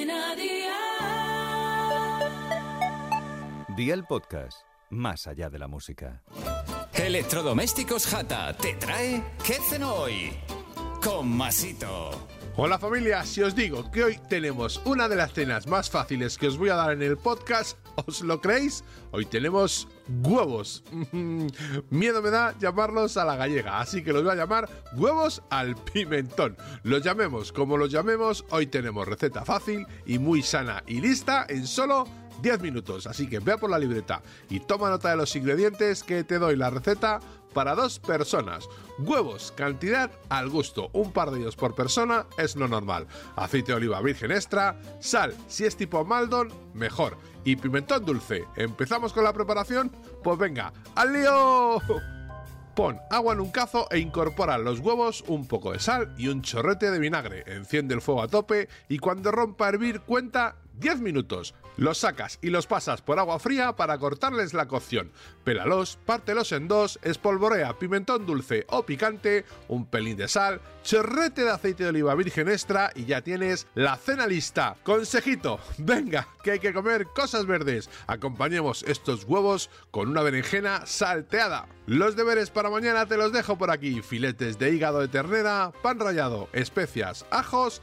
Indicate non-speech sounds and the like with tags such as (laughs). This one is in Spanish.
Cadena Dial. Día el podcast, más allá de la música. Electrodomésticos Jata te trae ¿Qué cenó hoy? Con Masito. Hola familia, si os digo que hoy tenemos una de las cenas más fáciles que os voy a dar en el podcast, ¿os lo creéis? Hoy tenemos huevos. (laughs) Miedo me da llamarlos a la gallega, así que los voy a llamar huevos al pimentón. Los llamemos como los llamemos, hoy tenemos receta fácil y muy sana y lista en solo 10 minutos, así que vea por la libreta y toma nota de los ingredientes que te doy la receta para dos personas. Huevos, cantidad al gusto, un par de ellos por persona es lo normal. Aceite de oliva virgen extra, sal, si es tipo Maldon, mejor. Y pimentón dulce. ¿Empezamos con la preparación? Pues venga, ¡al lío! Pon agua en un cazo e incorpora los huevos, un poco de sal y un chorrete de vinagre. Enciende el fuego a tope y cuando rompa a hervir cuenta 10 minutos. Los sacas y los pasas por agua fría para cortarles la cocción. Pélalos, pártelos en dos, espolvorea pimentón dulce o picante, un pelín de sal, chorrete de aceite de oliva virgen extra y ya tienes la cena lista. Consejito, venga, que hay que comer cosas verdes. Acompañemos estos huevos con una berenjena salteada. Los deberes para mañana te los dejo por aquí. Filetes de hígado de ternera, pan rallado, especias, ajos